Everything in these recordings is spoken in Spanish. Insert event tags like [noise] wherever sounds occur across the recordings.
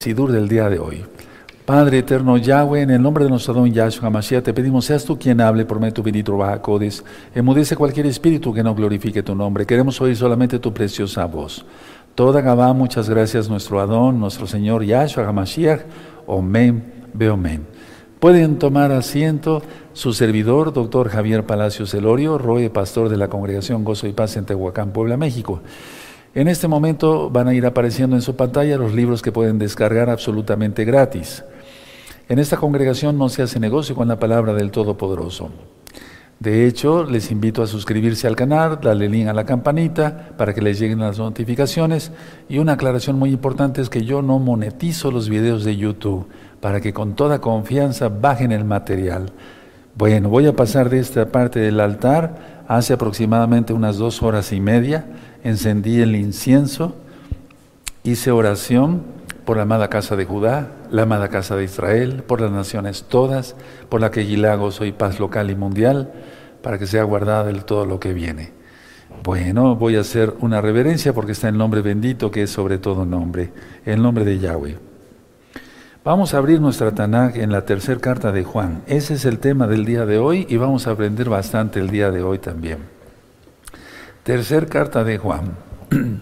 Sidur del día de hoy. Padre eterno Yahweh, en el nombre de nuestro don Yahshua Mashiach, te pedimos, seas tú quien hable por medio tu bendito Bajacodes. Emudece cualquier espíritu que no glorifique tu nombre. Queremos oír solamente tu preciosa voz. Toda Gabá, muchas gracias, nuestro Adón, nuestro Señor Yahshua HaMashiach. Omen, Beomen. Pueden tomar asiento su servidor, doctor Javier Palacios Elorio, Roe, pastor de la Congregación Gozo y Paz en Tehuacán, Puebla, México. En este momento van a ir apareciendo en su pantalla los libros que pueden descargar absolutamente gratis. En esta congregación no se hace negocio con la palabra del Todopoderoso. De hecho, les invito a suscribirse al canal, darle link a la campanita para que les lleguen las notificaciones. Y una aclaración muy importante es que yo no monetizo los videos de YouTube para que con toda confianza bajen el material. Bueno, voy a pasar de esta parte del altar hace aproximadamente unas dos horas y media encendí el incienso, hice oración por la amada casa de Judá, la amada casa de Israel, por las naciones todas, por la que Gilago soy paz local y mundial, para que sea guardada del todo lo que viene. Bueno, voy a hacer una reverencia porque está el nombre bendito que es sobre todo nombre, el nombre de Yahweh. Vamos a abrir nuestra Tanakh en la tercera carta de Juan. Ese es el tema del día de hoy y vamos a aprender bastante el día de hoy también. Tercer carta de Juan. [clears throat]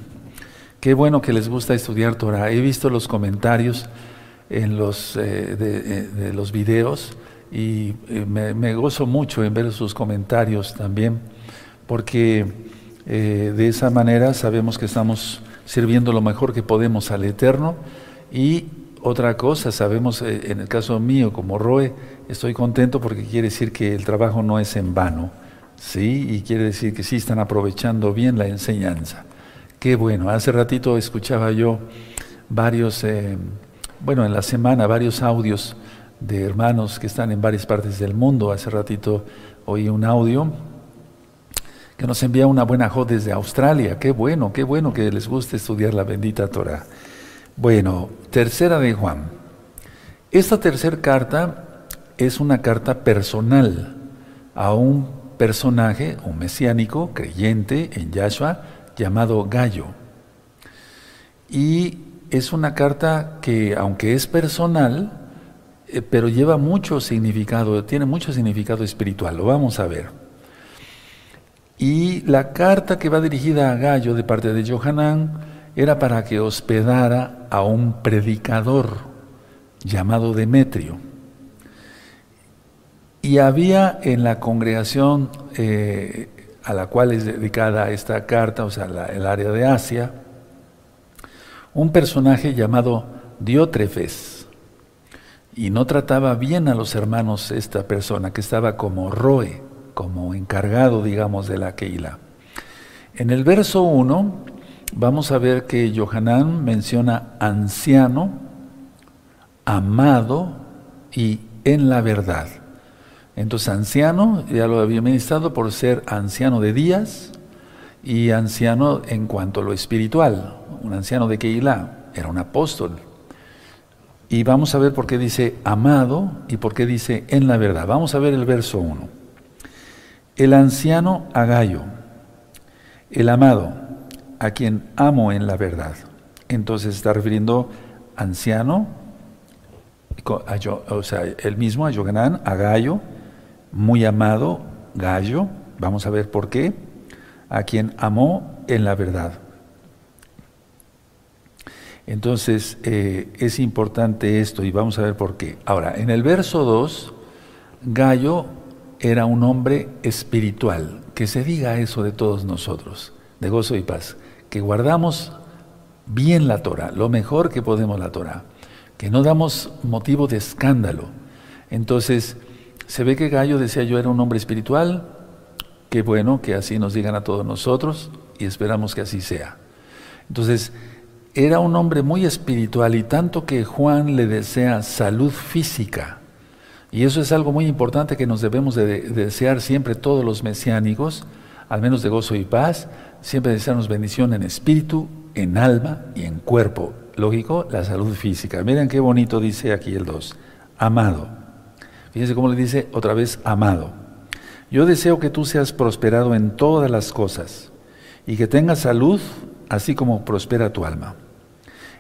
Qué bueno que les gusta estudiar Torah. He visto los comentarios en los, eh, eh, de, los videos y eh, me, gozo mucho en ver sus comentarios también, porque de esa manera sabemos que estamos sirviendo lo mejor que podemos al Eterno y otra cosa, sabemos en el caso mío como Roe, estoy contento porque quiere decir que el trabajo no es en vano ¿sí? Y quiere decir que sí están aprovechando bien la enseñanza. Qué bueno, hace ratito escuchaba yo varios, eh, bueno, en la semana, varios audios de hermanos que están en varias partes del mundo. Hace ratito oí un audio que nos envía una buena jo desde Australia. Qué bueno, qué bueno que les guste estudiar la bendita Torah. Bueno, tercera de Juan. Esta tercera carta es una carta personal a un personaje, un mesiánico, creyente en Yahshua, llamado Gallo. Y es una carta que, aunque es personal, eh, pero lleva mucho significado, tiene mucho significado espiritual, lo vamos a ver. Y la carta que va dirigida a Gallo de parte de Johanán era para que hospedara a un predicador llamado Demetrio. Y había en la congregación eh, a la cual es dedicada esta carta, o sea, el área de Asia, un personaje llamado Diótrefes. Y no trataba bien a los hermanos esta persona, que estaba como roe, como encargado, digamos, de la Keila. En el verso 1 vamos a ver que Johanán menciona anciano, amado y en la verdad. Entonces, anciano, ya lo había ministrado por ser anciano de días y anciano en cuanto a lo espiritual. Un anciano de Keilah, era un apóstol. Y vamos a ver por qué dice amado y por qué dice en la verdad. Vamos a ver el verso 1. El anciano a Gallo, el amado, a quien amo en la verdad. Entonces está refiriendo anciano, o sea, el mismo a Yoganán, a Gallo, muy amado Gallo, vamos a ver por qué, a quien amó en la verdad. Entonces, eh, es importante esto y vamos a ver por qué. Ahora, en el verso 2, Gallo era un hombre espiritual. Que se diga eso de todos nosotros, de gozo y paz. Que guardamos bien la Torah, lo mejor que podemos la Torah. Que no damos motivo de escándalo. Entonces, se ve que Gallo decía yo era un hombre espiritual, qué bueno que así nos digan a todos nosotros y esperamos que así sea. Entonces, era un hombre muy espiritual y tanto que Juan le desea salud física. Y eso es algo muy importante que nos debemos de, desear siempre todos los mesiánicos, al menos de gozo y paz, siempre desearnos bendición en espíritu, en alma y en cuerpo. Lógico, la salud física. Miren qué bonito dice aquí el 2. Amado. Fíjense cómo le dice otra vez, amado. Yo deseo que tú seas prosperado en todas las cosas y que tengas salud, así como prospera tu alma.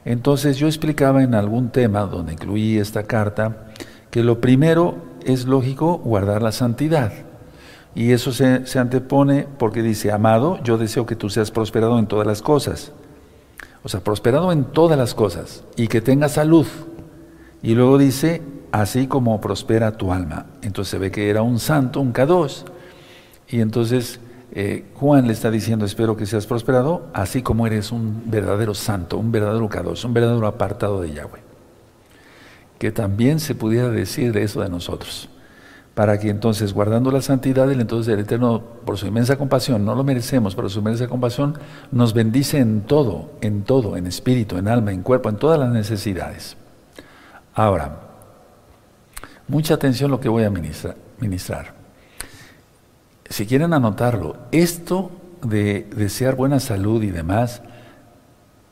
Entonces yo explicaba en algún tema donde incluí esta carta que lo primero es lógico guardar la santidad. Y eso se, se, antepone porque dice, amado, yo deseo que tú seas prosperado en todas las cosas. O sea, prosperado en todas las cosas y que tengas salud. Y luego dice, así como prospera tu alma. Entonces se ve que era un santo, un K2. Y entonces eh, Juan le está diciendo, espero que seas prosperado, así como eres un verdadero santo, un verdadero K2, un verdadero apartado de Yahweh. Que también se pudiera decir de eso de nosotros. Para que entonces, guardando la santidad, el entonces el Eterno, por su inmensa compasión, no lo merecemos, pero su inmensa compasión, nos bendice en todo, en todo, en espíritu, en alma, en cuerpo, en todas las necesidades. Ahora, mucha atención lo que voy a ministrar. Si quieren anotarlo, esto de desear buena salud y demás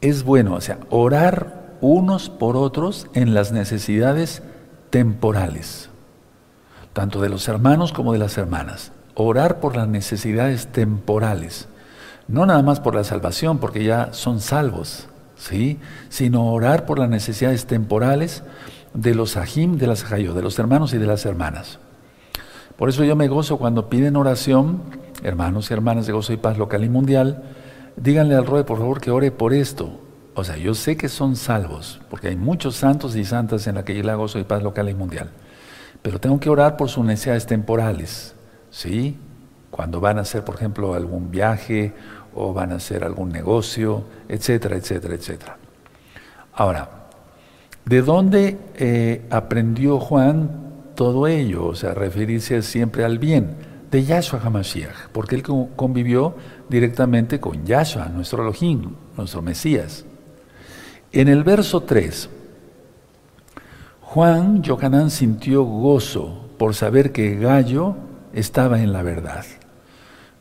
es bueno, o sea, orar unos por otros en las necesidades temporales, tanto de los hermanos como de las hermanas. Orar por las necesidades temporales, no nada más por la salvación, porque ya son salvos, ¿sí? Sino orar por las necesidades temporales de los ajim, de las ajayot, de los hermanos y de las hermanas. Por eso yo me gozo cuando piden oración, hermanos y hermanas de gozo y paz local y mundial, díganle al Roe, por favor, que ore por esto. O sea, yo sé que son salvos, porque hay muchos santos y santas en la que yo gozo y paz local y mundial. Pero tengo que orar por sus necesidades temporales, ¿sí? Cuando van a hacer, por ejemplo, algún viaje o van a hacer algún negocio, etcétera, etcétera, etcétera. Ahora, ¿De dónde eh, aprendió Juan todo ello? O sea, referirse siempre al bien. De Yahshua HaMashiach, porque él convivió directamente con Yahshua, nuestro Elohim, nuestro Mesías. En el verso 3, Juan Yohanan sintió gozo por saber que Gallo estaba en la verdad.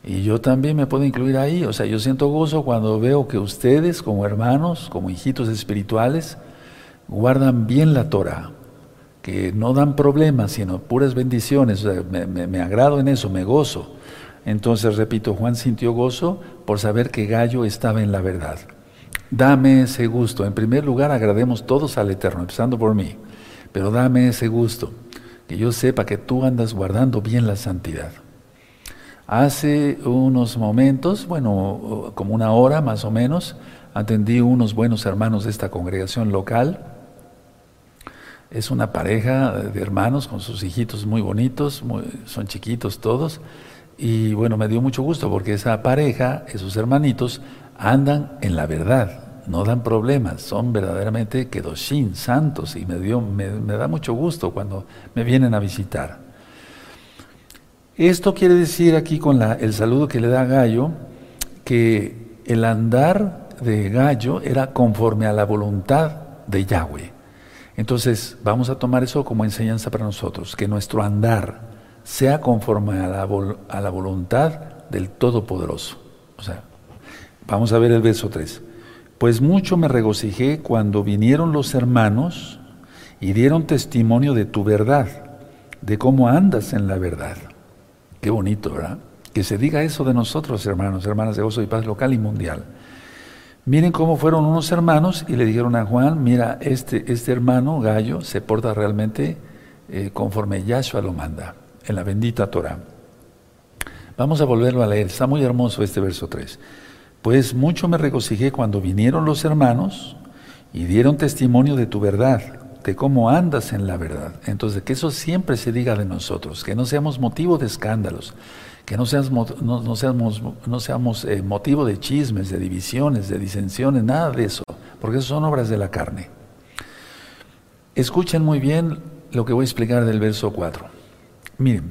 Y yo también me puedo incluir ahí, o sea, yo siento gozo cuando veo que ustedes como hermanos, como hijitos espirituales, guardan bien la Torah, que no dan problemas, sino puras bendiciones. me, agrado en eso, me gozo. Entonces, repito, Juan sintió gozo por saber que Gallo estaba en la verdad. Dame ese gusto. En primer lugar, agrademos todos al Eterno, empezando por mí. Pero dame ese gusto, que yo sepa que tú andas guardando bien la santidad. Hace unos momentos, bueno, como una hora más o menos, atendí unos buenos hermanos de esta congregación local es una pareja de hermanos con sus hijitos muy bonitos, son chiquitos todos. Y bueno, me dio mucho gusto porque esa pareja, esos hermanitos, andan en la verdad, no dan problemas, son verdaderamente kedoshin, santos, y me, dio, me, da mucho gusto cuando me vienen a visitar. Esto quiere decir aquí con el saludo que le da Gallo, que el andar de Gallo era conforme a la voluntad de Yahweh. Entonces, vamos a tomar eso como enseñanza para nosotros, que nuestro andar sea conforme a la, a la voluntad del Todopoderoso. O sea, vamos a ver el verso 3. Pues mucho me regocijé cuando vinieron los hermanos y dieron testimonio de tu verdad, de cómo andas en la verdad. Qué bonito, ¿verdad? Que se diga eso de nosotros, hermanos, hermanas de gozo y paz local y mundial. Miren cómo fueron unos hermanos y le dijeron a Juan, mira, este, este hermano, Gallo, se porta realmente eh, conforme Yahshua lo manda, en la bendita Torah. Vamos a volverlo a leer, está muy hermoso este verso 3. Pues mucho me regocijé cuando vinieron los hermanos y dieron testimonio de tu verdad, de cómo andas en la verdad. Entonces, que eso siempre se diga de nosotros, que no seamos motivo de escándalos, que no seamos, no, seamos, no seamos eh, motivo de chismes, de divisiones, de disensiones, nada de eso, porque eso son obras de la carne. Escuchen muy bien lo que voy a explicar del verso 4. Miren,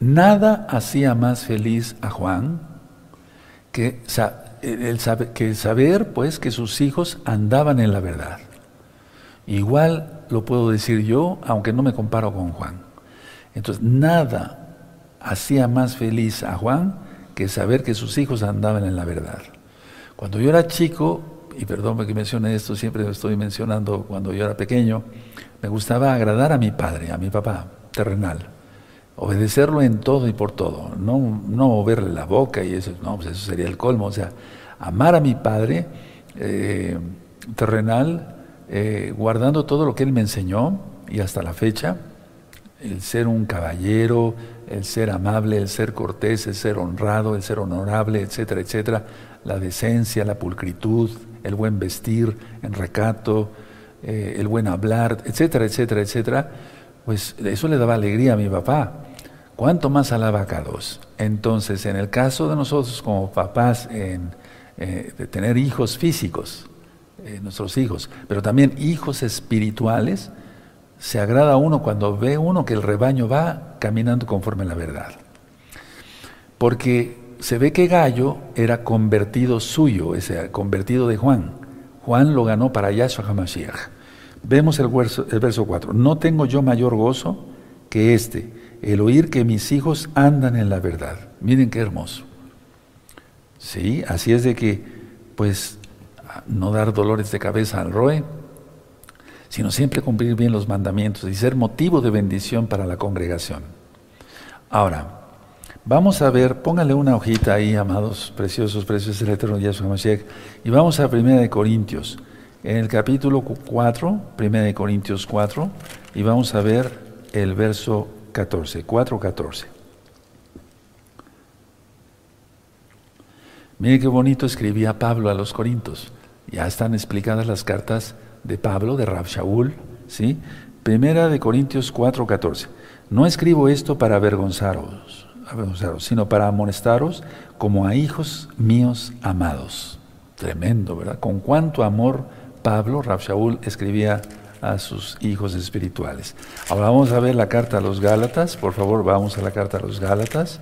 nada hacía más feliz a Juan que, el, que saber pues que sus hijos andaban en la verdad. Igual lo puedo decir yo, aunque no me comparo con Juan. Entonces, nada hacía más feliz a Juan que saber que sus hijos andaban en la verdad. Cuando yo era chico, y perdón que mencione esto, siempre estoy mencionando cuando yo era pequeño, me gustaba agradar a mi padre, a mi papá terrenal, obedecerlo en todo y por todo, no, no verle la boca y eso, no, pues eso sería el colmo, o sea, amar a mi padre, eh, terrenal, eh, guardando todo lo que Él me enseñó y hasta la fecha, el ser un caballero, el ser amable, el ser cortés, el ser honrado, el ser honorable, etcétera, etcétera, la decencia, la pulcritud, el buen vestir, en recato, eh, el buen hablar, etcétera, etcétera, etcétera, pues eso le daba alegría a mi papá. ¿Cuánto más alaba a dos? Entonces, en el caso de nosotros como papás, en, eh, de tener hijos físicos, eh, nuestros hijos, pero también hijos espirituales, se agrada a uno cuando ve uno que el rebaño va caminando conforme a la verdad. Porque se ve que Gallo era convertido suyo, ese convertido de Juan. Juan lo ganó para Yahshua HaMashiach. Vemos el verso, el verso 4. No tengo yo mayor gozo que este, el oír que mis hijos andan en la verdad. Miren qué hermoso. Sí, así es de que, pues, no dar dolores de cabeza al roe, sino siempre cumplir bien los mandamientos y ser motivo de bendición para la congregación. Ahora, vamos a ver, póngale una hojita ahí, amados, preciosos, preciosos del Eterno Yahshua y vamos a 1 de Corintios, en el capítulo 4, 1 de Corintios 4, y vamos a ver el verso 14, 4, 14. Mire qué bonito escribía Pablo a los Corintios. Ya están explicadas las cartas de Pablo, de Rab Shaul, ¿sí? Primera de Corintios 4:14. No escribo esto para avergonzaros, avergonzaros, sino para amonestaros como a hijos míos amados. Tremendo, ¿verdad? Con cuánto amor Pablo, Rab Shaul, escribía a sus hijos espirituales. Ahora vamos a ver la carta a los Gálatas, por favor, vamos a la carta a los Gálatas.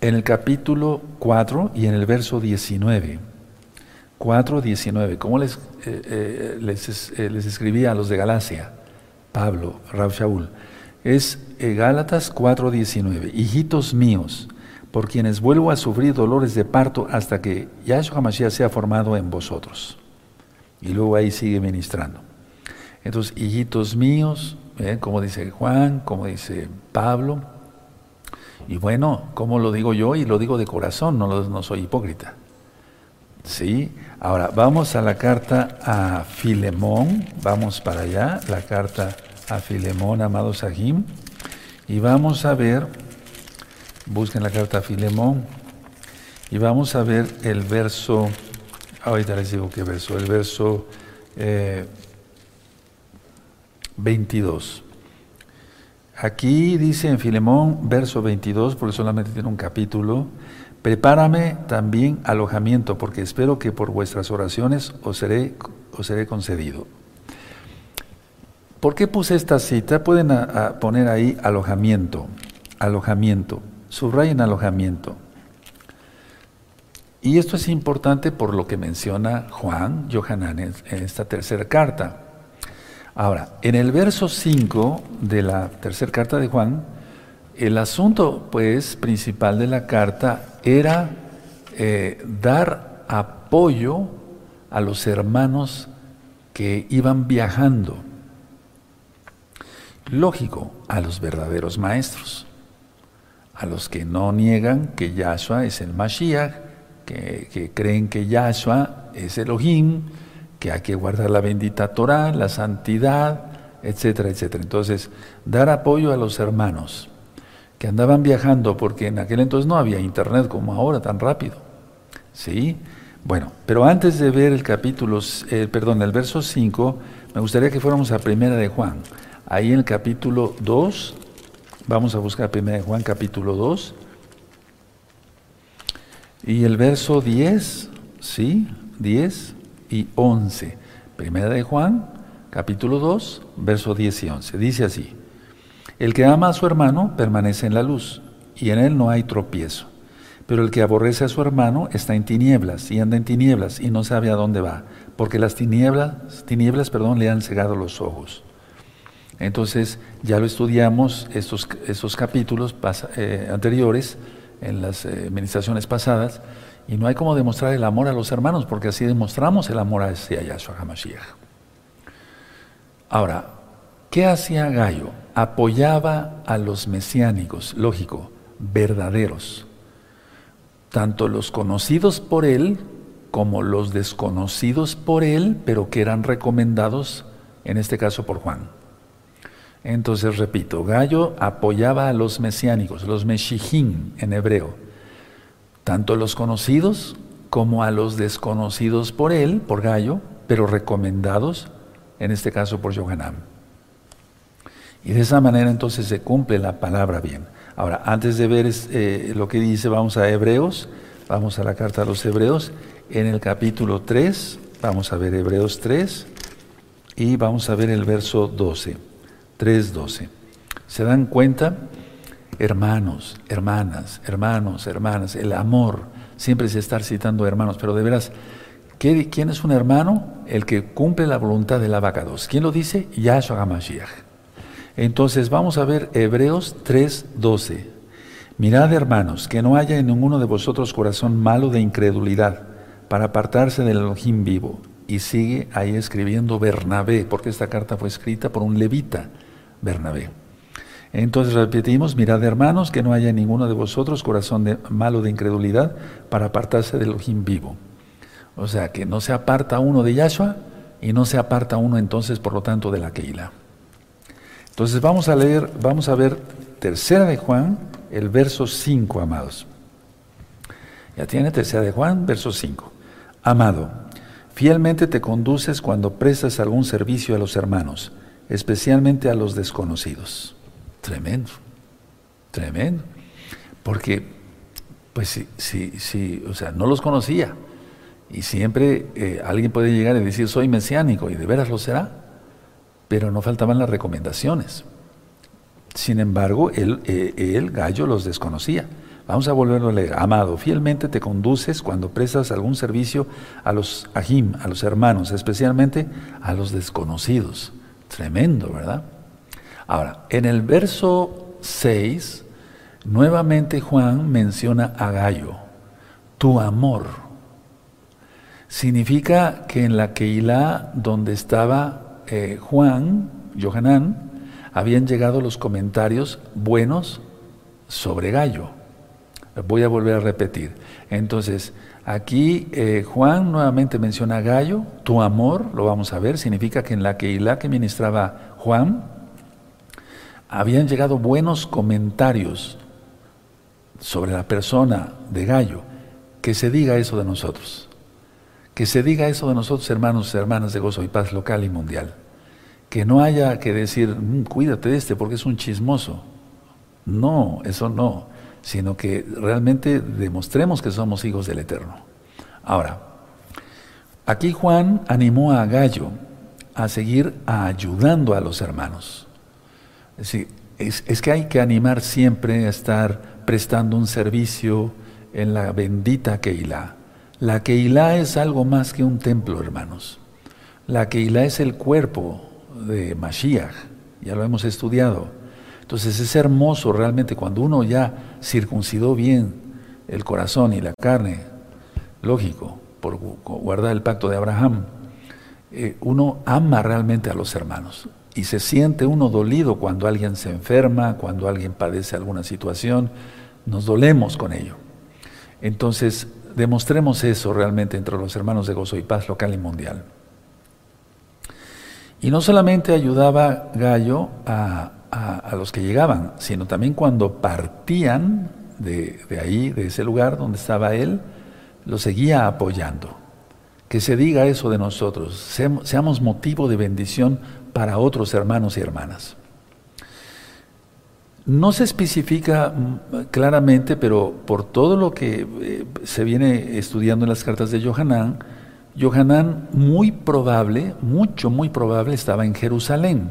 En el capítulo 4 y en el verso 19. 4, 19. ¿Cómo les, eh, eh, les, eh, escribía a los de Galacia? Pablo, Rab Shaul. Es Gálatas 4, 19. Hijitos míos, por quienes vuelvo a sufrir dolores de parto hasta que Yahshua HaMashiach sea formado en vosotros. Y luego ahí sigue ministrando. Entonces, hijitos míos, como dice Juan, como dice Pablo. Y bueno, como lo digo yo y lo digo de corazón, no, no soy hipócrita. ¿Sí? Ahora, vamos a la carta a Filemón, vamos para allá, la carta a Filemón, amado Sahim, y vamos a ver, busquen la carta a Filemón, y vamos a ver el verso, ahorita les digo qué verso, el verso 22. Eh, Aquí dice en Filemón, verso 22, porque solamente tiene un capítulo, Prepárame también alojamiento, porque espero que por vuestras oraciones os seré, concedido. ¿Por qué puse esta cita? Pueden poner ahí alojamiento, alojamiento, subrayen alojamiento. Y esto es importante por lo que menciona Juan, Johanan, en esta tercera carta. Ahora, en el verso 5 de la tercera carta de Juan, el asunto, pues, principal de la carta era eh, dar apoyo a los hermanos que iban viajando. Lógico, a los verdaderos maestros, a los que no niegan que Yahshua es el Mashiach, que, creen que Yahshua es Elohim, que hay que guardar la bendita Torah, la santidad, etcétera, etcétera. Entonces, dar apoyo a los hermanos que andaban viajando, porque en aquel entonces no había internet como ahora tan rápido. ¿Sí? Bueno, pero antes de ver el capítulo, eh, perdón, el verso 5, me gustaría que fuéramos a Primera de Juan. Ahí en el capítulo 2, vamos a buscar Primera de Juan, capítulo 2. Y el verso 10, ¿sí? 10 y 11. Primera de Juan, capítulo 2, verso 10 y 11. Dice así. El que ama a su hermano permanece en la luz, y en él no hay tropiezo. Pero el que aborrece a su hermano está en tinieblas, y anda en tinieblas, y no sabe a dónde va, porque las tinieblas, tinieblas perdón, le han cegado los ojos. Entonces, ya lo estudiamos estos, estos capítulos eh, anteriores, en las eh, administraciones pasadas, y no hay como demostrar el amor a los hermanos, porque así demostramos el amor hacia Yahshua HaMashiach. Ahora, ¿qué hacía Gallo? Apoyaba a los mesiánicos, lógico, verdaderos, tanto los conocidos por él como los desconocidos por él, pero que eran recomendados, en este caso por Juan. Entonces, repito, Gallo apoyaba a los mesiánicos, los meshijim en hebreo, tanto los conocidos como a los desconocidos por él, por Gallo, pero recomendados, en este caso por Yohanan. Y de esa manera entonces se cumple la palabra bien. Ahora, antes de ver eh, lo que dice, vamos a Hebreos, vamos a la carta a los Hebreos, en el capítulo 3, vamos a ver Hebreos 3 y vamos a ver el verso 12, 3.12. ¿Se dan cuenta? Hermanos, hermanas, hermanos, hermanas, el amor, siempre se está citando hermanos, pero de veras, ¿quién es un hermano? El que cumple la voluntad del abacados. ¿Quién lo dice? Yahshua HaMashiach. Entonces vamos a ver Hebreos 3:12. Mirad hermanos, que no haya en ninguno de vosotros corazón malo de incredulidad para apartarse del Elohim vivo. Y sigue ahí escribiendo Bernabé, porque esta carta fue escrita por un levita, Bernabé. Entonces repetimos, mirad hermanos, que no haya ninguno de vosotros corazón malo de incredulidad para apartarse del Elohim vivo. O sea, que no se aparta uno de Yahshua y no se aparta uno entonces, por lo tanto, de la Keila. Entonces vamos a leer, vamos a ver tercera de Juan, el verso 5, amados. Ya tiene tercera de Juan, verso 5. Amado, fielmente te conduces cuando prestas algún servicio a los hermanos, especialmente a los desconocidos. Tremendo, tremendo. Porque, pues sí, sí, sí, o sea, no los conocía. Y siempre eh, alguien puede llegar y decir, soy mesiánico, y de veras lo será pero no faltaban las recomendaciones. Sin embargo, él, eh, gallo, los desconocía. Vamos a volverlo a leer. Amado, fielmente te conduces cuando prestas algún servicio a los ajim, a los hermanos, especialmente a los desconocidos. Tremendo, ¿verdad? Ahora, en el verso 6, nuevamente Juan menciona a Gallo, tu amor. Significa que en la Keilah donde estaba eh, Juan, Johanán, habían llegado los comentarios buenos sobre Gallo. Voy a volver a repetir. Entonces, aquí eh, Juan nuevamente menciona Gallo, tu amor, lo vamos a ver, significa que en la que que ministraba Juan, habían llegado buenos comentarios sobre la persona de Gallo. Que se diga eso de nosotros. Que se diga eso de nosotros, hermanos y hermanas de gozo y paz local y mundial. Que no haya que decir, mm, cuídate de este porque es un chismoso. No, eso no, sino que realmente demostremos que somos hijos del Eterno. Ahora, aquí Juan animó a Gallo a seguir ayudando a los hermanos. Es, decir, es que hay que animar siempre a estar prestando un servicio en la bendita Keilah. La Keilah es algo más que un templo, hermanos. La Keilah es el cuerpo de Mashiach, ya lo hemos estudiado. Entonces es hermoso realmente cuando uno ya circuncidó bien el corazón y la carne, lógico, por guardar el pacto de Abraham, eh, uno ama realmente a los hermanos y se siente uno dolido cuando alguien se enferma, cuando alguien padece alguna situación, nos dolemos con ello. Entonces, Demostremos eso realmente entre los hermanos de gozo y paz local y mundial. Y no solamente ayudaba Gallo a, los que llegaban, sino también cuando partían de, de, ahí, de ese lugar donde estaba él, lo seguía apoyando. Que se diga eso de nosotros, seamos motivo de bendición para otros hermanos y hermanas. No se especifica mm, claramente, pero por todo lo que eh, se viene estudiando en las cartas de Johanán, Johanán muy probable, mucho, muy probable estaba en Jerusalén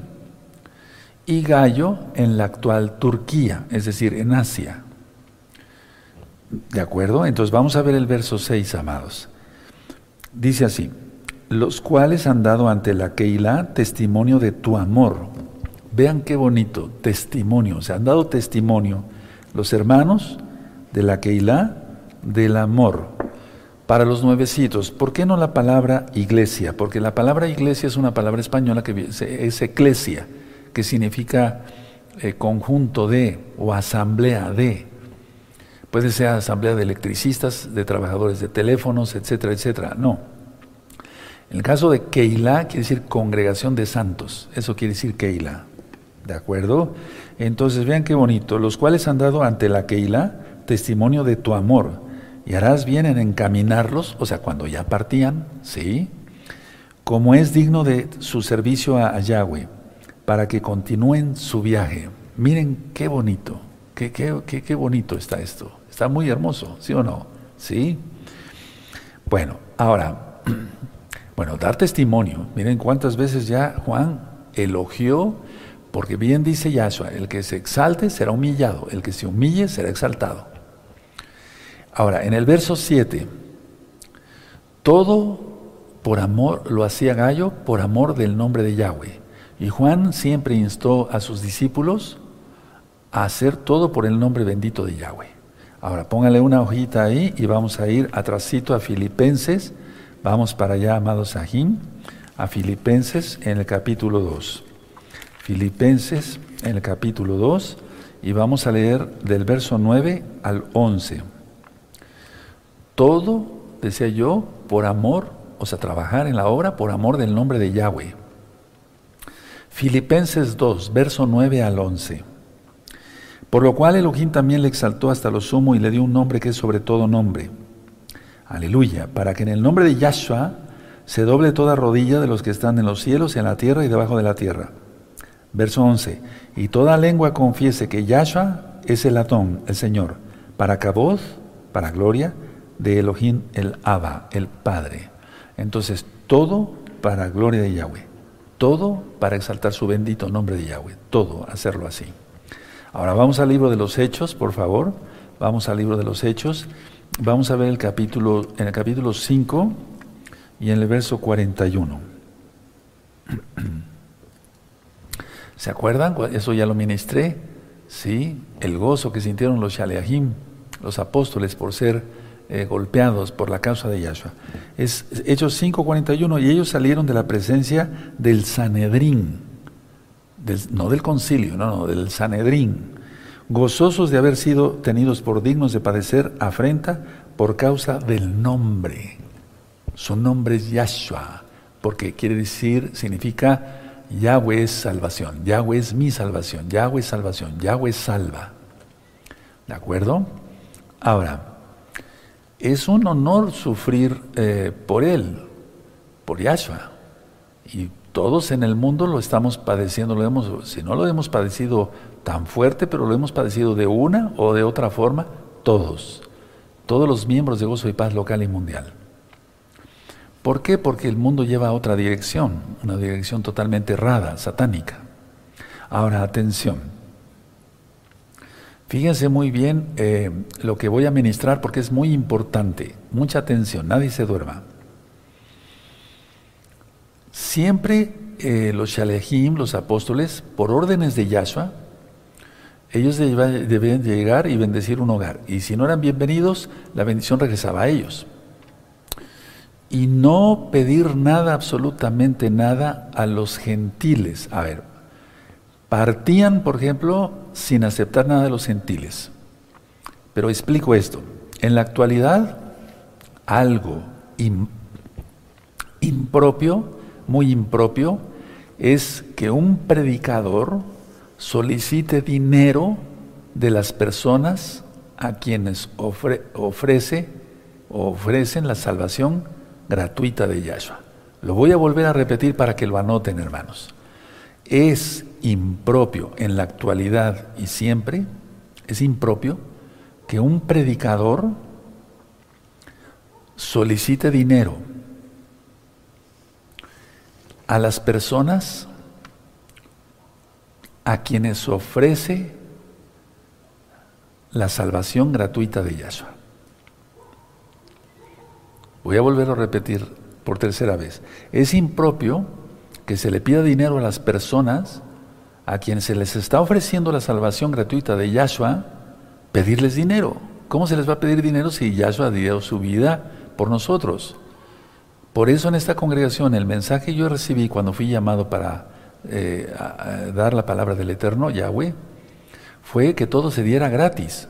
y Gallo en la actual Turquía, es decir, en Asia. ¿De acuerdo? Entonces vamos a ver el verso 6, amados. Dice así, los cuales han dado ante la Keilah testimonio de tu amor Vean qué bonito, testimonio. Se han dado testimonio los hermanos de la Keilah del amor para los nuevecitos. ¿Por qué no la palabra iglesia? Porque la palabra iglesia es una palabra española que es eclesia, que significa eh, conjunto de o asamblea de. Puede ser asamblea de electricistas, de trabajadores de teléfonos, etcétera, etcétera. No. En el caso de Keilah, quiere decir congregación de santos. Eso quiere decir Keilah. ¿De acuerdo? Entonces vean qué bonito. Los cuales han dado ante la Keilah testimonio de tu amor. Y harás bien en encaminarlos, o sea, cuando ya partían, ¿sí? Como es digno de su servicio a, Yahweh, para que continúen su viaje. Miren qué bonito, qué, qué, qué, qué bonito está esto. Está muy hermoso, ¿sí o no? ¿Sí? Bueno, ahora, [clears throat] bueno, dar testimonio. Miren cuántas veces ya Juan elogió, porque bien dice Yahshua, el que se exalte será humillado, el que se humille será exaltado. Ahora, en el verso 7, todo por amor lo hacía Gallo, por amor del nombre de Yahweh. Y Juan siempre instó a sus discípulos a hacer todo por el nombre bendito de Yahweh. Ahora, póngale una hojita ahí y vamos a ir atrásito a Filipenses. Vamos para allá, amados Sahim, a Filipenses en el capítulo 2. Filipenses en el capítulo 2 y vamos a leer del verso 9 al 11. Todo, decía yo, por amor, o sea, trabajar en la obra por amor del nombre de Yahweh. Filipenses 2, verso 9 al 11. Por lo cual Elohim también le exaltó hasta lo sumo y le dio un nombre que es sobre todo nombre. Aleluya, para que en el nombre de Yahshua se doble toda rodilla de los que están en los cielos y en la tierra y debajo de la tierra. Verso 11. Y toda lengua confiese que Yahshua es el Atón, el Señor, para Caboz, para gloria de Elohim el Abba, el Padre. Entonces, todo para gloria de Yahweh. Todo para exaltar su bendito nombre de Yahweh. Todo, hacerlo así. Ahora vamos al libro de los Hechos, por favor. Vamos al libro de los Hechos. Vamos a ver el capítulo, en el capítulo 5 y en el verso 41. [clears throat] ¿Se acuerdan? Eso ya lo ministré. Sí, el gozo que sintieron los Shaleahim, los apóstoles, por ser eh, golpeados por la causa de Yahshua. Es Hechos 5:41 y ellos salieron de la presencia del Sanedrín no del concilio, no, no, del Sanedrín, gozosos de haber sido tenidos por dignos de padecer afrenta por causa del nombre. Su nombre es Yahshua, porque quiere decir, significa Yahweh es salvación, Yahweh es mi salvación, Yahweh es salvación, Yahweh salva. ¿De acuerdo? Ahora, es un honor sufrir eh, por Él, por Yahshua. Y todos en el mundo lo estamos padeciendo, lo hemos, si no lo hemos padecido tan fuerte, pero lo hemos padecido de una o de otra forma, todos, todos los miembros de Gozo y Paz local y mundial. ¿Por qué? Porque el mundo lleva a otra dirección, una dirección totalmente errada, satánica. Ahora, atención. Fíjense muy bien eh, lo que voy a ministrar porque es muy importante. Mucha atención, nadie se duerma. Siempre eh, los Shalehim, los apóstoles, por órdenes de Yahshua, ellos debían llegar y bendecir un hogar. Y si no eran bienvenidos, la bendición regresaba a ellos. Y no pedir nada, absolutamente nada, a los gentiles. A ver, partían, por ejemplo, sin aceptar nada de los gentiles. Pero explico esto. En la actualidad, algo impropio muy impropio es que un predicador solicite dinero de las personas a quienes ofrece ofrecen la salvación gratuita de Yahshua. Lo voy a volver a repetir para que lo anoten, hermanos. Es impropio en la actualidad y siempre, es impropio que un predicador solicite dinero a las personas a quienes ofrece la salvación gratuita de Yahshua. Voy a volver a repetir por tercera vez. Es impropio que se le pida dinero a las personas a quienes se les está ofreciendo la salvación gratuita de Yahshua, pedirles dinero. ¿Cómo se les va a pedir dinero si Yahshua dio su vida por nosotros? Por eso en esta congregación el mensaje que yo recibí cuando fui llamado para eh, dar la palabra del Eterno, Yahweh, fue que todo se diera gratis.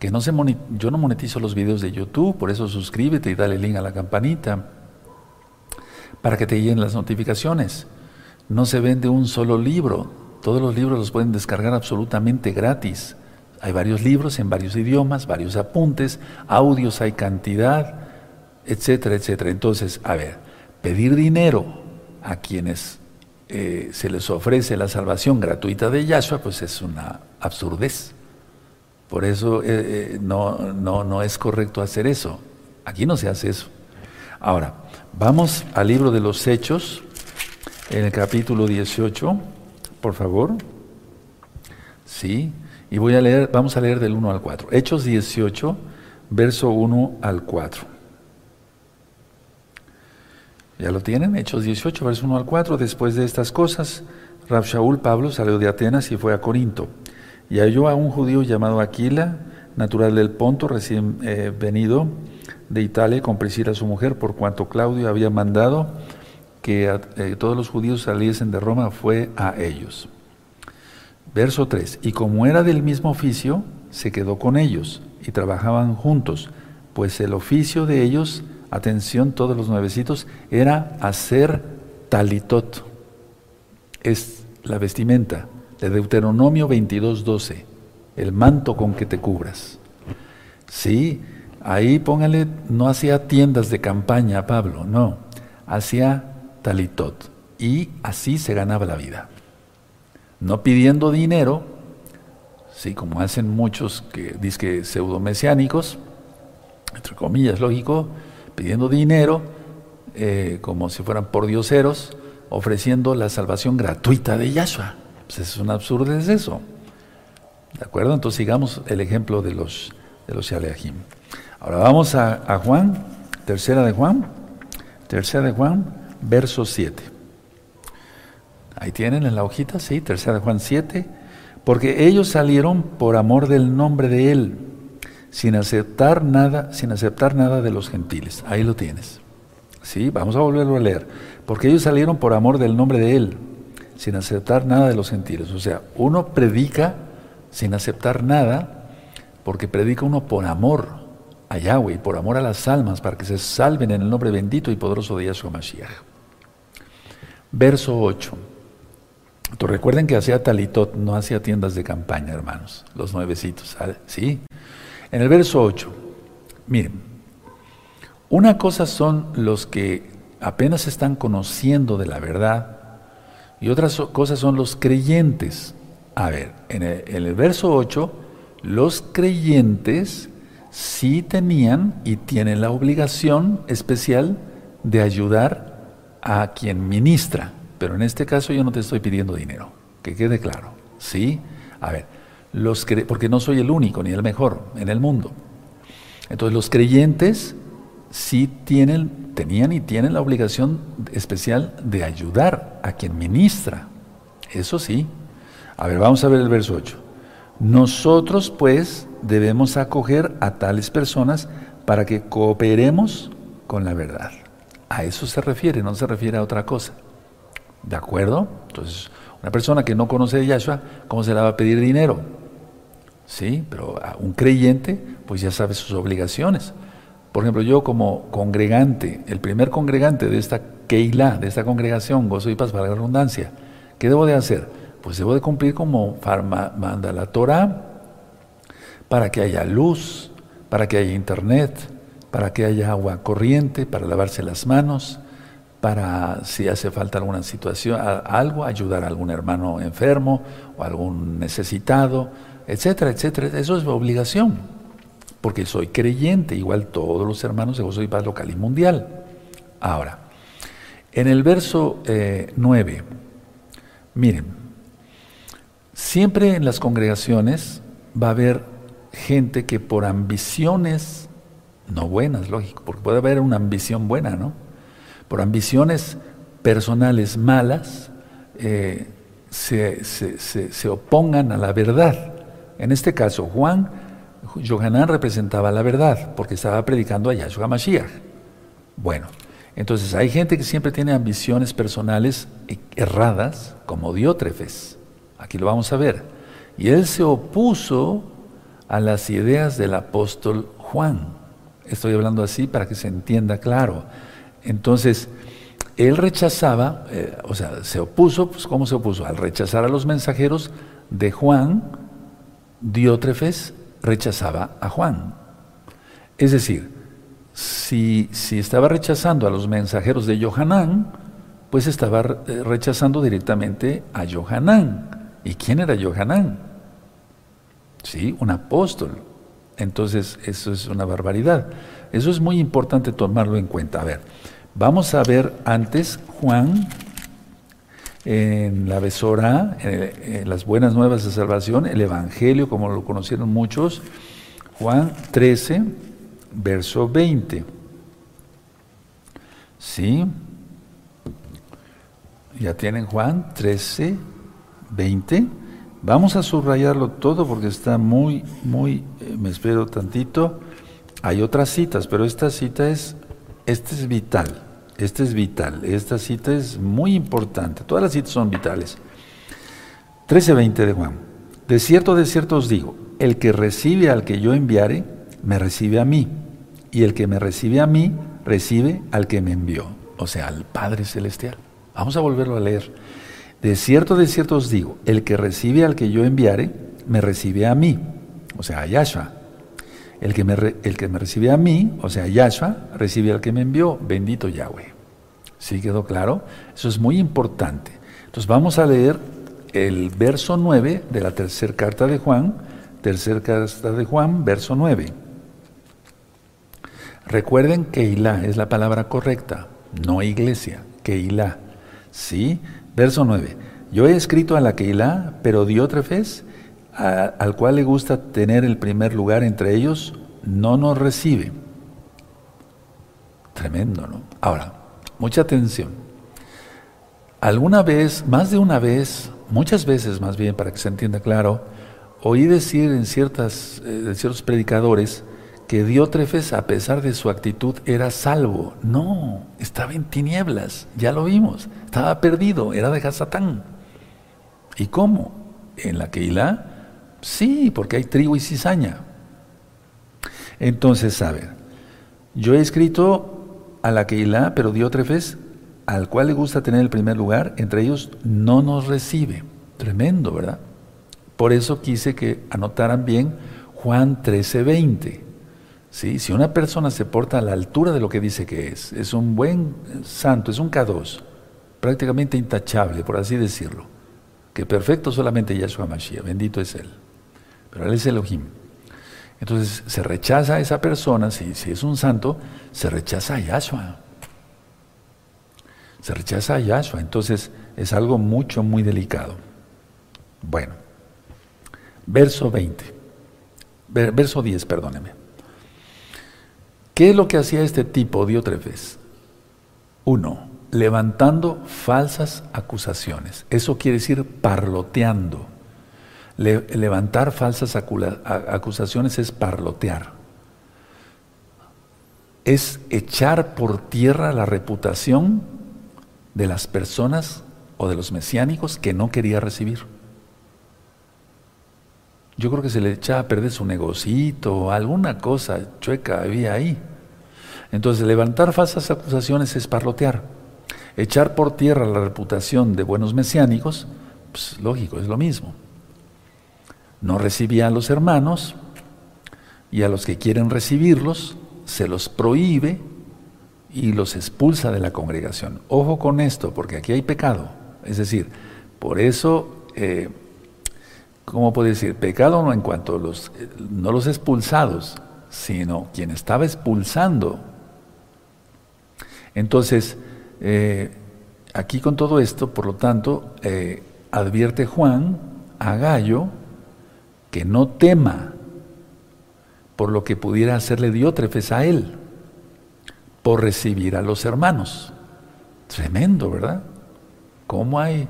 que no se yo no monetizo los videos de YouTube, por eso suscríbete y dale link a la campanita para que te lleguen las notificaciones. No se vende un solo libro, todos los libros los pueden descargar absolutamente gratis. Hay varios libros en varios idiomas, varios apuntes, audios hay cantidad, etcétera, etcétera. Entonces, a ver, pedir dinero a quienes eh, se les ofrece la salvación gratuita de Yahshua, pues es una absurdez. Por eso eh, eh, no, no, no es correcto hacer eso. Aquí no se hace eso. Ahora, vamos al libro de los Hechos, en el capítulo 18, por favor. Sí, y voy a leer, vamos a leer del 1 al 4. Hechos 18, verso 1 al 4. ¿Ya lo tienen? Hechos 18, verso 1 al 4. Después de estas cosas, Rab Shaul Pablo salió de Atenas y fue a Corinto y halló a un judío llamado Aquila, natural del Ponto, recién eh, venido de Italia con Priscila su mujer, por cuanto Claudio había mandado que eh, todos los judíos saliesen de Roma, fue a ellos. Verso 3, y como era del mismo oficio, se quedó con ellos y trabajaban juntos, pues el oficio de ellos, atención todos los nuevecitos, era hacer talitot, es la vestimenta, de Deuteronomio 22:12, el manto con que te cubras. Sí, ahí póngale, no hacía tiendas de campaña Pablo, no, hacía talitot. Y así se ganaba la vida. No pidiendo dinero, sí, como hacen muchos que dicen pseudo-mesiánicos, entre comillas, lógico, pidiendo dinero, eh, como si fueran por dioseros, ofreciendo la salvación gratuita de Yahshua. Pues es un absurdo es eso. ¿De acuerdo? Entonces sigamos el ejemplo de los, de los Ahora vamos a, Juan, tercera de Juan, tercera de Juan, verso 7. Ahí tienen en la hojita, sí, tercera de Juan 7. Porque ellos salieron por amor del nombre de Él, sin aceptar nada, sin aceptar nada de los gentiles. Ahí lo tienes. Sí, vamos a volverlo a leer. Porque ellos salieron por amor del nombre de Él, sin aceptar nada de los gentiles. O sea, uno predica sin aceptar nada, porque predica uno por amor a Yahweh, por amor a las almas, para que se salven en el nombre bendito y poderoso de Yahshua Mashiach. Verso 8. Entonces recuerden que hacía talitot, no hacía tiendas de campaña, hermanos, los nuevecitos, ¿sí? En el verso 8, miren, una cosa son los que apenas están conociendo de la verdad, y otras cosas son los creyentes. A ver, en el, verso 8, los creyentes sí tenían y tienen la obligación especial de ayudar a quien ministra. Pero en este caso yo no te estoy pidiendo dinero, que quede claro. ¿Sí? A ver, los porque no soy el único ni el mejor en el mundo. Entonces los creyentes sí tienen, tenían y tienen la obligación especial de ayudar a quien ministra. Eso sí. A ver, vamos a ver el verso 8. Nosotros pues debemos acoger a tales personas para que cooperemos con la verdad. A eso se refiere, no se refiere a otra cosa. ¿De acuerdo? Entonces, una persona que no conoce a Yahshua, ¿cómo se le va a pedir dinero? Sí, pero a un creyente, pues ya sabe sus obligaciones. Por ejemplo, yo como congregante, el primer congregante de esta Keilah, de esta congregación, gozo y paz para la redundancia, ¿qué debo de hacer? Pues debo de cumplir como manda la Torah, para que haya luz, para que haya internet, para que haya agua corriente, para lavarse las manos, para si hace falta alguna situación, algo, ayudar a algún hermano enfermo o algún necesitado, etcétera, etcétera. Eso es obligación porque soy creyente, igual todos los hermanos de Gozo y Paz local y mundial. Ahora, en el verso 9, eh, miren, siempre en las congregaciones va a haber gente que por ambiciones, no buenas, lógico, porque puede haber una ambición buena, ¿no? Por ambiciones personales malas, eh, se, se opongan a la verdad. En este caso, Juan Yohanan representaba la verdad, porque estaba predicando a Yahshua Mashiach. Bueno, entonces hay gente que siempre tiene ambiciones personales erradas, como Diótrefes. Aquí lo vamos a ver. Y él se opuso a las ideas del apóstol Juan. Estoy hablando así para que se entienda claro. Entonces, él rechazaba, eh, o sea, se opuso, pues ¿cómo se opuso? Al rechazar a los mensajeros de Juan, Diótrefes rechazaba a Juan. Es decir, si, si estaba rechazando a los mensajeros de Johanán, pues estaba eh, rechazando directamente a Johanán. ¿Y quién era Johanán? Sí, un apóstol. Entonces, eso es una barbaridad. Eso es muy importante tomarlo en cuenta. A ver, vamos a ver antes Juan en la Besora, en, las buenas nuevas de salvación, el Evangelio, como lo conocieron muchos, Juan 13, verso 20. ¿Sí? Ya tienen Juan 13, 20. Vamos a subrayarlo todo porque está muy, muy, eh, me espero tantito. Hay otras citas, pero esta cita es, este es vital, este es vital, esta cita es muy importante, todas las citas son vitales. 13.20 de Juan. De cierto, de cierto os digo, el que recibe al que yo enviare, me recibe a mí, y el que me recibe a mí, recibe al que me envió, o sea, al Padre Celestial. Vamos a volverlo a leer. De cierto, de cierto os digo, el que recibe al que yo enviare, me recibe a mí, o sea, a Yahshua. El que, me el que me a mí, o sea, Yahshua, recibe al que me envió, bendito Yahweh. ¿Sí quedó claro? Eso es muy importante. Entonces vamos a leer el verso 9 de la tercera carta de Juan, tercera carta de Juan, verso 9. Recuerden que Ilá es la palabra correcta, no iglesia, Ilá. ¿Sí? Verso 9. Yo he escrito a la Keilah, pero Diótrefes, al cual le gusta tener el primer lugar entre ellos, no nos recibe. Tremendo, ¿no? Ahora, mucha atención. Alguna vez, más de una vez, muchas veces más bien, para que se entienda claro, oí decir en ciertas, eh, ciertos predicadores que Diótrefes, a pesar de su actitud, era salvo. No, estaba en tinieblas, ya lo vimos, estaba perdido, era de Hasatán. ¿Y cómo? En la Keilah, sí, porque hay trigo y cizaña. Entonces, a ver, yo he escrito a la Keilah, pero Diótrefes, al cual le gusta tener el primer lugar, entre ellos no nos recibe. Tremendo, ¿verdad? Por eso quise que anotaran bien Juan 13:20. Si una persona se porta a la altura de lo que dice que es, es un buen santo, es un K2, prácticamente intachable, por así decirlo, que perfecto solamente Yahshua Mashiach, bendito es Él, pero Él es Elohim. Entonces se rechaza a esa persona, si, si es un santo, se rechaza a Yahshua. Se rechaza a Yahshua, entonces es algo mucho, muy delicado. Bueno, verso 20, verso 10, perdóneme. ¿Qué es lo que hacía este tipo, Diótrefes? Uno, levantando falsas acusaciones. Eso quiere decir parloteando. Levantar falsas acusaciones es parlotear. Es echar por tierra la reputación de las personas o de los mesiánicos que no quería recibir. Yo creo que se le echaba a perder su negocito alguna cosa chueca había ahí. Entonces, levantar falsas acusaciones es parlotear. Echar por tierra la reputación de buenos mesiánicos, pues lógico, es lo mismo. No recibía a los hermanos y a los que quieren recibirlos se los prohíbe y los expulsa de la congregación. Ojo con esto, porque aquí hay pecado. Es decir, por eso, eh, ¿cómo puedo decir? Pecado no en cuanto a los, no los expulsados, sino quien estaba expulsando entonces, eh, aquí con todo esto, por lo tanto, eh, advierte Juan a Gallo que no tema por lo que pudiera hacerle Diótrefes a él, por recibir a los hermanos. Tremendo, ¿verdad? ¿Cómo hay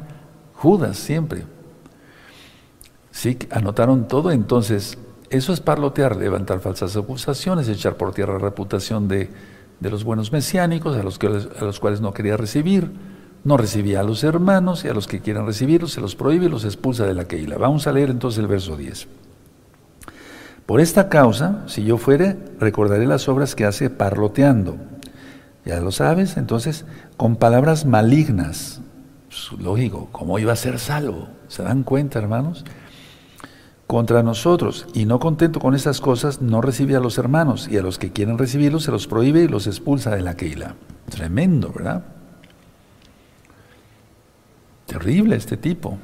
Judas siempre? Sí, anotaron todo, entonces, eso es parlotear, levantar falsas acusaciones, echar por tierra la reputación de, de los buenos mesiánicos, a los, que, a los cuales no quería recibir, no recibía a los hermanos y a los que quieran recibirlos se los prohíbe y los expulsa de la Keila. Vamos a leer entonces el verso 10. Por esta causa, si yo fuere, recordaré las obras que hace parloteando. Ya lo sabes, entonces, con palabras malignas. Pues, lógico, ¿cómo iba a ser salvo? ¿Se dan cuenta, hermanos? Contra nosotros. Y no contento con esas cosas, no recibe a los hermanos. Y a los que quieren recibirlos, se los prohíbe y los expulsa de la Keila. Tremendo, ¿verdad? Terrible este tipo.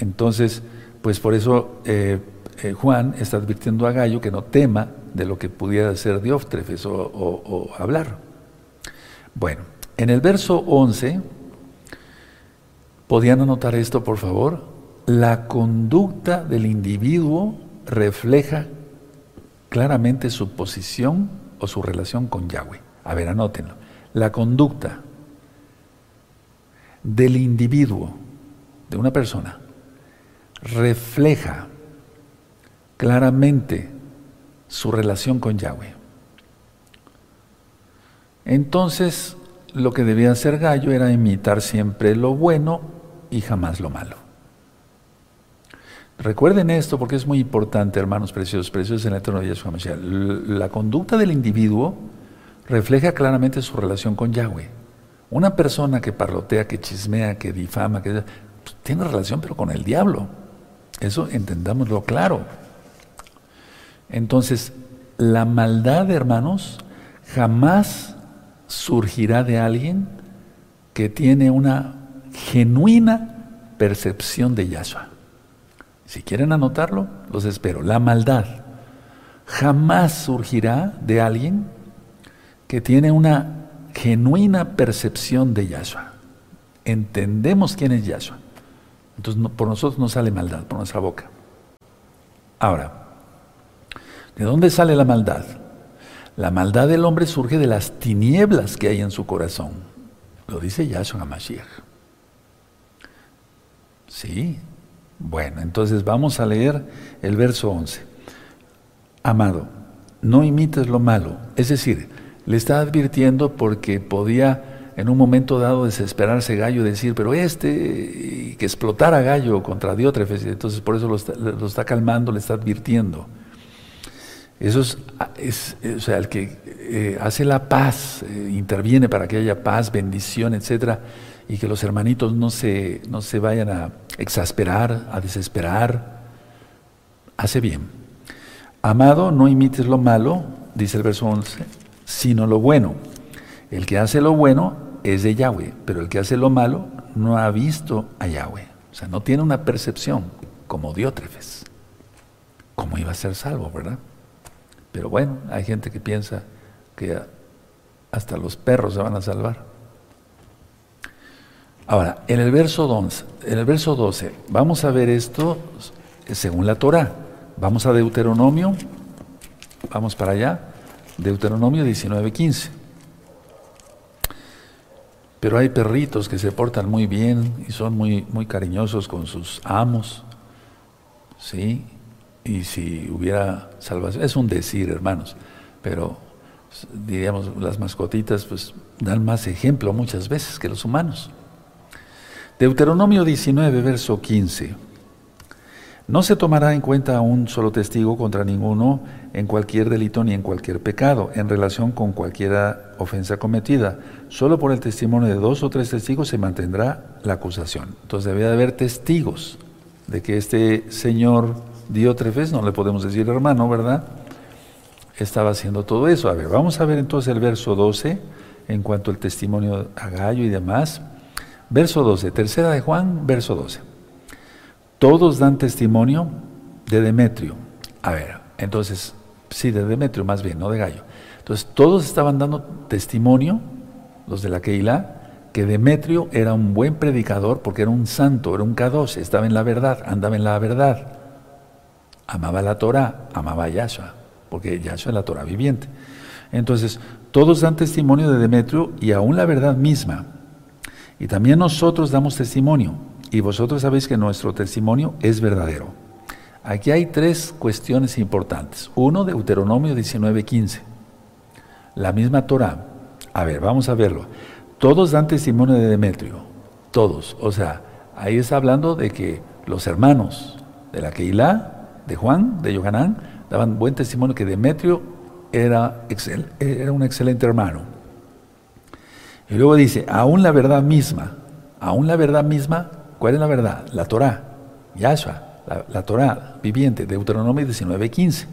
Entonces, pues por eso eh, eh, Juan está advirtiendo a Gallo que no tema de lo que pudiera ser Diótrefes o, o hablar. Bueno, en el verso 11, ¿podían anotar esto por favor? La conducta del individuo refleja claramente su posición o su relación con Yahweh. A ver, anótenlo. La conducta del individuo, de una persona, refleja claramente su relación con Yahweh. Entonces, lo que debía hacer Gallo era imitar siempre lo bueno y jamás lo malo. Recuerden esto porque es muy importante, hermanos preciosos, preciosos en el eterno de Yahshua La conducta del individuo refleja claramente su relación con Yahweh. Una persona que parlotea, que chismea, que difama, que tiene relación pero con el diablo. Eso entendámoslo claro. Entonces, la maldad, hermanos, jamás surgirá de alguien que tiene una genuina percepción de Yahshua. Si quieren anotarlo, los espero. La maldad jamás surgirá de alguien que tiene una genuina percepción de Yahshua. Entendemos quién es Yahshua. Entonces por nosotros no sale maldad, por nuestra boca. Ahora, ¿de dónde sale la maldad? La maldad del hombre surge de las tinieblas que hay en su corazón. Lo dice Yahshua Mashiach. Sí. Bueno, entonces vamos a leer el verso 11. Amado, no imites lo malo. Es decir, le está advirtiendo porque podía en un momento dado desesperarse Gallo y decir, pero este, que explotara Gallo contra Diótrefes, y entonces por eso lo está, calmando, le está advirtiendo. Eso es, o sea, el que eh, hace la paz, eh, interviene para que haya paz, bendición, etcétera, y que los hermanitos no se, no se vayan a exasperar, a desesperar, hace bien. Amado, no imites lo malo, dice el verso 11, sino lo bueno. El que hace lo bueno es de Yahweh, pero el que hace lo malo no ha visto a Yahweh. O sea, no tiene una percepción como Diótrefes. ¿Cómo iba a ser salvo, verdad? Pero bueno, hay gente que piensa que hasta los perros se van a salvar. Ahora, en el verso 12, en el verso 12 vamos a ver esto según la Torah. Vamos a Deuteronomio, vamos para allá. Deuteronomio 19:15. Pero hay perritos que se portan muy bien y son muy, muy cariñosos con sus amos. ¿Sí? Y si hubiera salvación, es un decir, hermanos, pero diríamos, las mascotitas pues dan más ejemplo muchas veces que los humanos. Deuteronomio 19, verso 15. No se tomará en cuenta un solo testigo contra ninguno en cualquier delito ni en cualquier pecado, en relación con cualquier ofensa cometida. Solo por el testimonio de dos o tres testigos se mantendrá la acusación. Entonces debe de haber testigos de que este señor Diótrefes, no le podemos decir hermano, ¿verdad? Estaba haciendo todo eso. A ver, vamos a ver entonces el verso 12 en cuanto al testimonio a Gallo y demás. Verso 12, tercera de Juan, verso 12. Todos dan testimonio de Demetrio. A ver, entonces, sí, de Demetrio más bien, no de Gallo. Entonces, todos estaban dando testimonio, los de la Keilah, que Demetrio era un buen predicador porque era un santo, era un Kadosh, estaba en la verdad, andaba en la verdad. Amaba la Torah, amaba a Yahshua, porque Yahshua es la Torah viviente. Entonces, todos dan testimonio de Demetrio y aún la verdad misma. Y también nosotros damos testimonio y vosotros sabéis que nuestro testimonio es verdadero. Aquí hay tres cuestiones importantes. Uno, Deuteronomio 19:15. La misma Torah. A ver, vamos a verlo. Todos dan testimonio de Demetrio. Todos. O sea, ahí está hablando de que los hermanos de la Keilah, de Juan, de Yohanan, daban buen testimonio que Demetrio era, era un excelente hermano. Y luego dice, aún la verdad misma, aún la verdad misma, ¿cuál es la verdad? La Torah, Yahshua, la, la Torah viviente, Deuteronomio 19:15,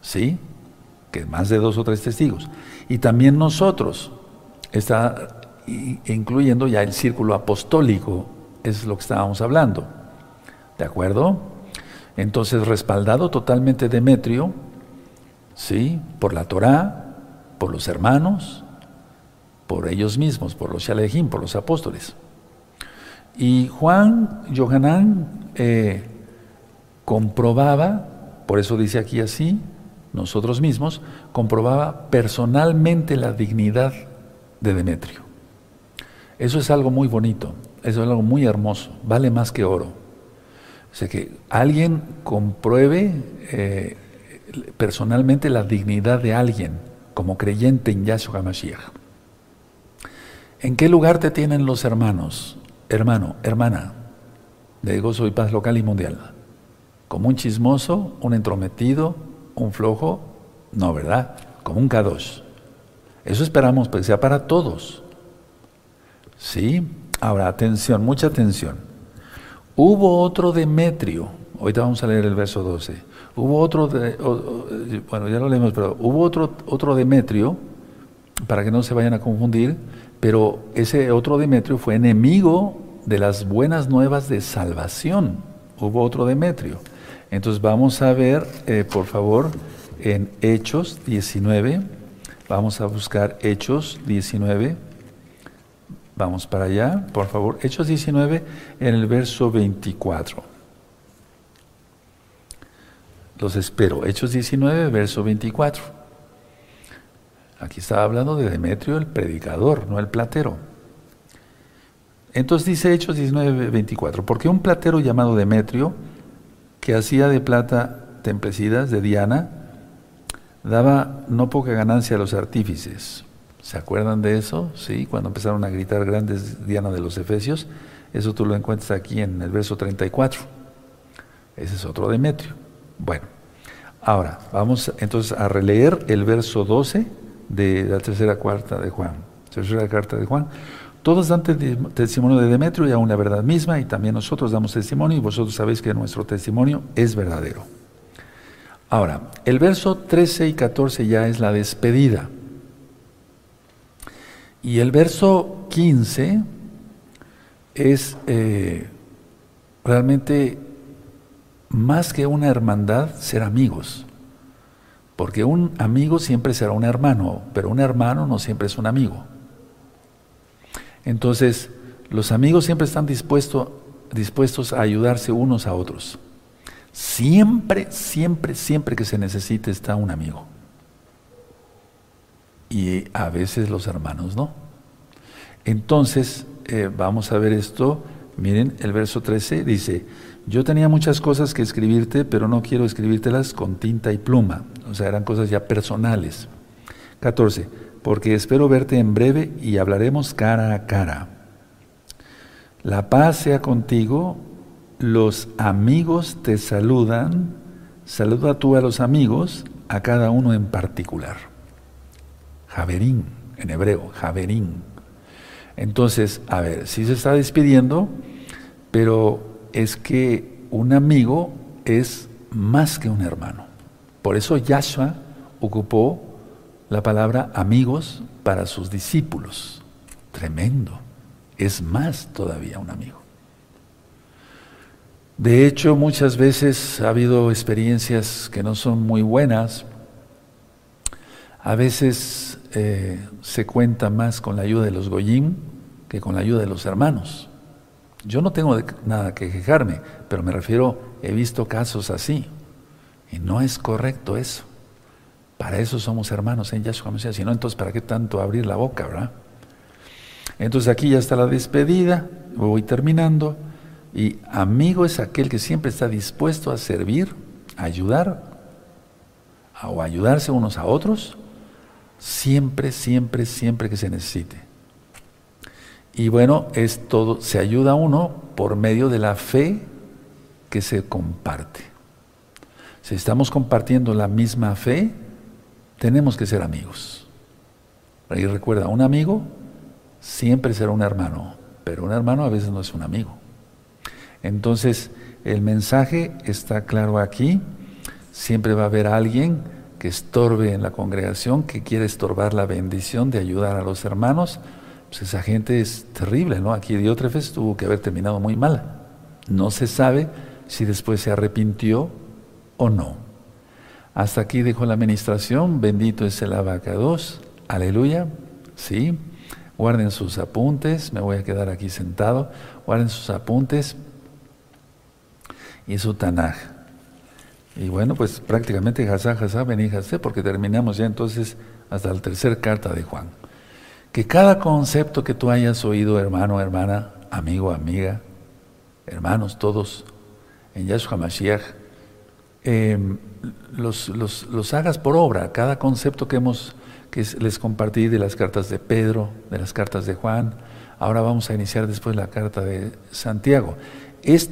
¿sí? Que más de dos o tres testigos. Y también nosotros, está incluyendo ya el círculo apostólico, es lo que estábamos hablando. ¿De acuerdo? Entonces, respaldado totalmente Demetrio, ¿sí? Por la Torá, por los hermanos, por ellos mismos, por los Shalejim, por los apóstoles. Y Juan Johanán eh, comprobaba, por eso dice aquí así, nosotros mismos, comprobaba personalmente la dignidad de Demetrio. Eso es algo muy bonito, eso es algo muy hermoso, vale más que oro. O sea, que alguien compruebe eh, personalmente la dignidad de alguien como creyente en Yahshua HaMashiach. ¿En qué lugar te tienen los hermanos? Hermano, hermana, de gozo y paz local y mundial. ¿Como un chismoso, un entrometido, un flojo? No, ¿verdad? Como un kadosh. Eso esperamos que sea para todos. ¿Sí? Ahora, atención, mucha atención. Hubo otro Demetrio, ahorita vamos a leer el verso 12. Hubo otro, de, bueno, ya lo leemos, pero hubo otro, otro Demetrio, para que no se vayan a confundir, pero ese otro Demetrio fue enemigo de las buenas nuevas de salvación. Hubo otro Demetrio. Entonces vamos a ver, eh, por favor, en Hechos 19, vamos a buscar Hechos 19. Vamos para allá, por favor. Hechos 19 en el verso 24. Los espero. Hechos 19, verso 24. Aquí estaba hablando de Demetrio, el predicador, no el platero. Entonces dice Hechos 19, 24. Porque un platero llamado Demetrio, que hacía de plata templecidas de Diana, daba no poca ganancia a los artífices ¿Se acuerdan de eso? Sí, cuando empezaron a gritar grandes Diana de los Efesios. Eso tú lo encuentras aquí en el verso 34. Ese es otro Demetrio. Bueno, ahora vamos entonces a releer el verso 12 de la tercera cuarta de Juan. Tercera carta de Juan. Todos dan testimonio de Demetrio y aún la verdad misma, y también nosotros damos testimonio, y vosotros sabéis que nuestro testimonio es verdadero. Ahora, el verso 13 y 14 ya es la despedida. Y el verso 15 es eh, realmente más que una hermandad, ser amigos. Porque un amigo siempre será un hermano, pero un hermano no siempre es un amigo. Entonces, los amigos siempre están dispuestos, a ayudarse unos a otros. Siempre, siempre, siempre que se necesite está un amigo y a veces los hermanos no. Entonces, eh, vamos a ver esto. Miren, el verso 13 dice, yo tenía muchas cosas que escribirte, pero no quiero escribírtelas con tinta y pluma. O sea, eran cosas ya personales. 14, porque espero verte en breve y hablaremos cara a cara. La paz sea contigo, los amigos te saludan, saluda tú a los amigos, a cada uno en particular. Javerín, en hebreo, Javerín. Entonces, a ver, sí se está despidiendo, pero es que un amigo es más que un hermano. Por eso Yahshua ocupó la palabra amigos para sus discípulos. Tremendo. Es más todavía un amigo. De hecho, muchas veces ha habido experiencias que no son muy buenas. A veces eh, se cuenta más con la ayuda de los goyim que con la ayuda de los hermanos. Yo no tengo nada que quejarme, pero me refiero, he visto casos así. Y no es correcto eso. Para eso somos hermanos en Yahshua Mesías. Si no, entonces, ¿para qué tanto abrir la boca, verdad? Entonces aquí ya está la despedida, voy terminando. Y amigo es aquel que siempre está dispuesto a servir, a ayudar, o ayudarse unos a otros, Siempre, siempre, siempre que se necesite. Y bueno, es todo, se ayuda a uno por medio de la fe que se comparte. Si estamos compartiendo la misma fe, tenemos que ser amigos. Y recuerda, un amigo siempre será un hermano, pero un hermano a veces no es un amigo. Entonces, el mensaje está claro aquí. Siempre va a haber alguien que estorbe en la congregación, que quiere estorbar la bendición de ayudar a los hermanos. Pues esa gente es terrible, ¿no? Aquí Diótrefes tuvo que haber terminado muy mal. No se sabe si después se arrepintió o no. Hasta aquí dijo la administración, bendito es el abacados, aleluya, sí. Guarden sus apuntes, me voy a quedar aquí sentado. Guarden sus apuntes y su Tanaj. Y bueno, pues prácticamente Hazá, Hazá, vení porque terminamos ya entonces hasta la tercera carta de Juan. Que cada concepto que tú hayas oído, hermano, hermana, amigo, amiga, hermanos, todos, en Yahshua Mashiach, em, los, los, hagas por obra, cada concepto que hemos que les compartí de las cartas de Pedro, de las cartas de Juan, ahora vamos a iniciar después la carta de Santiago. Este